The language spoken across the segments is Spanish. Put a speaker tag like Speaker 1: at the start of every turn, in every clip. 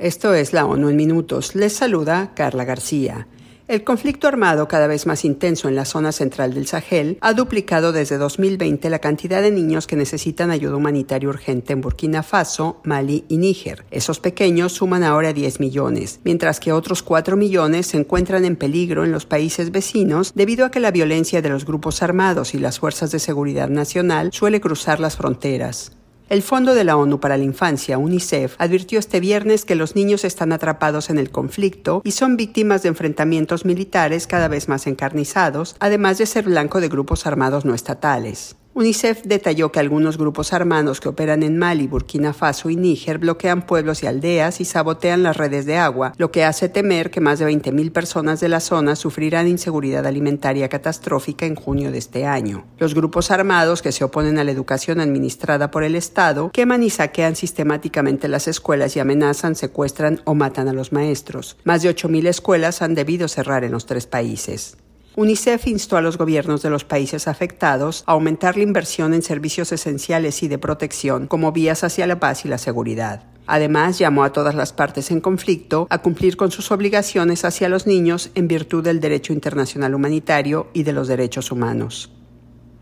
Speaker 1: Esto es la ONU en minutos. Les saluda Carla García. El conflicto armado cada vez más intenso en la zona central del Sahel ha duplicado desde 2020 la cantidad de niños que necesitan ayuda humanitaria urgente en Burkina Faso, Mali y Níger. Esos pequeños suman ahora 10 millones, mientras que otros 4 millones se encuentran en peligro en los países vecinos debido a que la violencia de los grupos armados y las fuerzas de seguridad nacional suele cruzar las fronteras. El Fondo de la ONU para la Infancia, UNICEF, advirtió este viernes que los niños están atrapados en el conflicto y son víctimas de enfrentamientos militares cada vez más encarnizados, además de ser blanco de grupos armados no estatales. UNICEF detalló que algunos grupos armados que operan en Mali, Burkina Faso y Níger bloquean pueblos y aldeas y sabotean las redes de agua, lo que hace temer que más de 20.000 personas de la zona sufrirán inseguridad alimentaria catastrófica en junio de este año. Los grupos armados que se oponen a la educación administrada por el Estado queman y saquean sistemáticamente las escuelas y amenazan, secuestran o matan a los maestros. Más de 8.000 escuelas han debido cerrar en los tres países. UNICEF instó a los gobiernos de los países afectados a aumentar la inversión en servicios esenciales y de protección como vías hacia la paz y la seguridad. Además, llamó a todas las partes en conflicto a cumplir con sus obligaciones hacia los niños en virtud del derecho internacional humanitario y de los derechos humanos.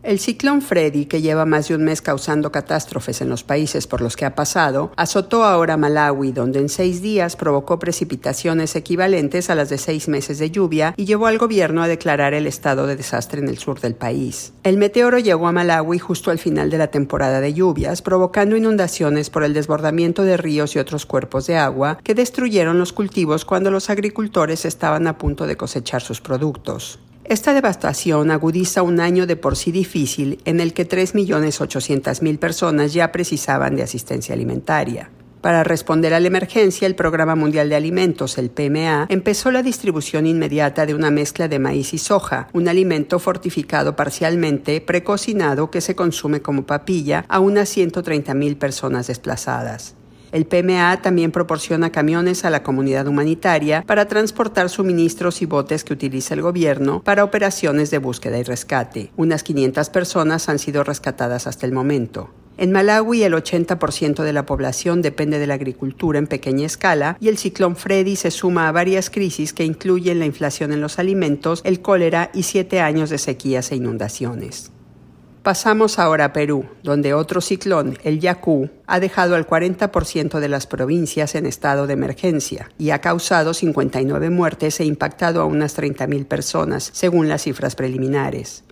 Speaker 1: El ciclón Freddy, que lleva más de un mes causando catástrofes en los países por los que ha pasado, azotó ahora Malawi, donde en seis días provocó precipitaciones equivalentes a las de seis meses de lluvia y llevó al gobierno a declarar el estado de desastre en el sur del país. El meteoro llegó a Malawi justo al final de la temporada de lluvias, provocando inundaciones por el desbordamiento de ríos y otros cuerpos de agua que destruyeron los cultivos cuando los agricultores estaban a punto de cosechar sus productos. Esta devastación agudiza un año de por sí difícil en el que 3.800.000 personas ya precisaban de asistencia alimentaria. Para responder a la emergencia, el Programa Mundial de Alimentos, el PMA, empezó la distribución inmediata de una mezcla de maíz y soja, un alimento fortificado parcialmente, precocinado que se consume como papilla a unas 130.000 personas desplazadas. El PMA también proporciona camiones a la comunidad humanitaria para transportar suministros y botes que utiliza el gobierno para operaciones de búsqueda y rescate. Unas 500 personas han sido rescatadas hasta el momento. En Malawi el 80% de la población depende de la agricultura en pequeña escala y el ciclón Freddy se suma a varias crisis que incluyen la inflación en los alimentos, el cólera y siete años de sequías e inundaciones. Pasamos ahora a Perú, donde otro ciclón, el Yacú, ha dejado al 40% de las provincias en estado de emergencia y ha causado 59 muertes e impactado a unas 30.000 personas, según las cifras preliminares.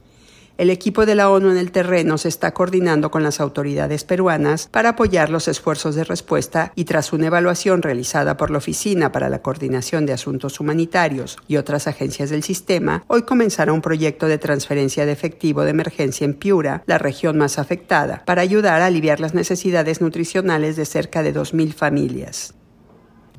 Speaker 1: El equipo de la ONU en el terreno se está coordinando con las autoridades peruanas para apoyar los esfuerzos de respuesta y tras una evaluación realizada por la Oficina para la Coordinación de Asuntos Humanitarios y otras agencias del sistema, hoy comenzará un proyecto de transferencia de efectivo de emergencia en Piura, la región más afectada, para ayudar a aliviar las necesidades nutricionales de cerca de 2.000 familias.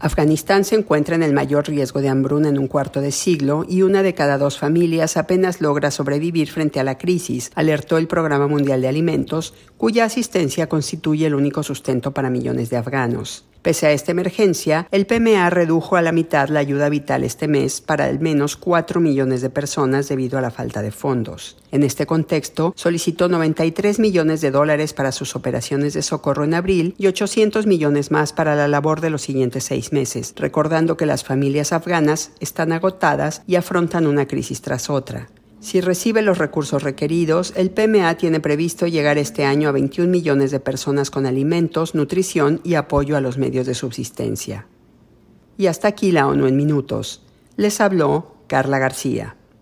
Speaker 1: Afganistán se encuentra en el mayor riesgo de hambruna en un cuarto de siglo y una de cada dos familias apenas logra sobrevivir frente a la crisis, alertó el Programa Mundial de Alimentos, cuya asistencia constituye el único sustento para millones de afganos. Pese a esta emergencia, el PMA redujo a la mitad la ayuda vital este mes para al menos 4 millones de personas debido a la falta de fondos. En este contexto, solicitó 93 millones de dólares para sus operaciones de socorro en abril y 800 millones más para la labor de los siguientes seis meses, recordando que las familias afganas están agotadas y afrontan una crisis tras otra. Si recibe los recursos requeridos, el PMA tiene previsto llegar este año a 21 millones de personas con alimentos, nutrición y apoyo a los medios de subsistencia. Y hasta aquí la ONU en minutos. Les habló Carla García.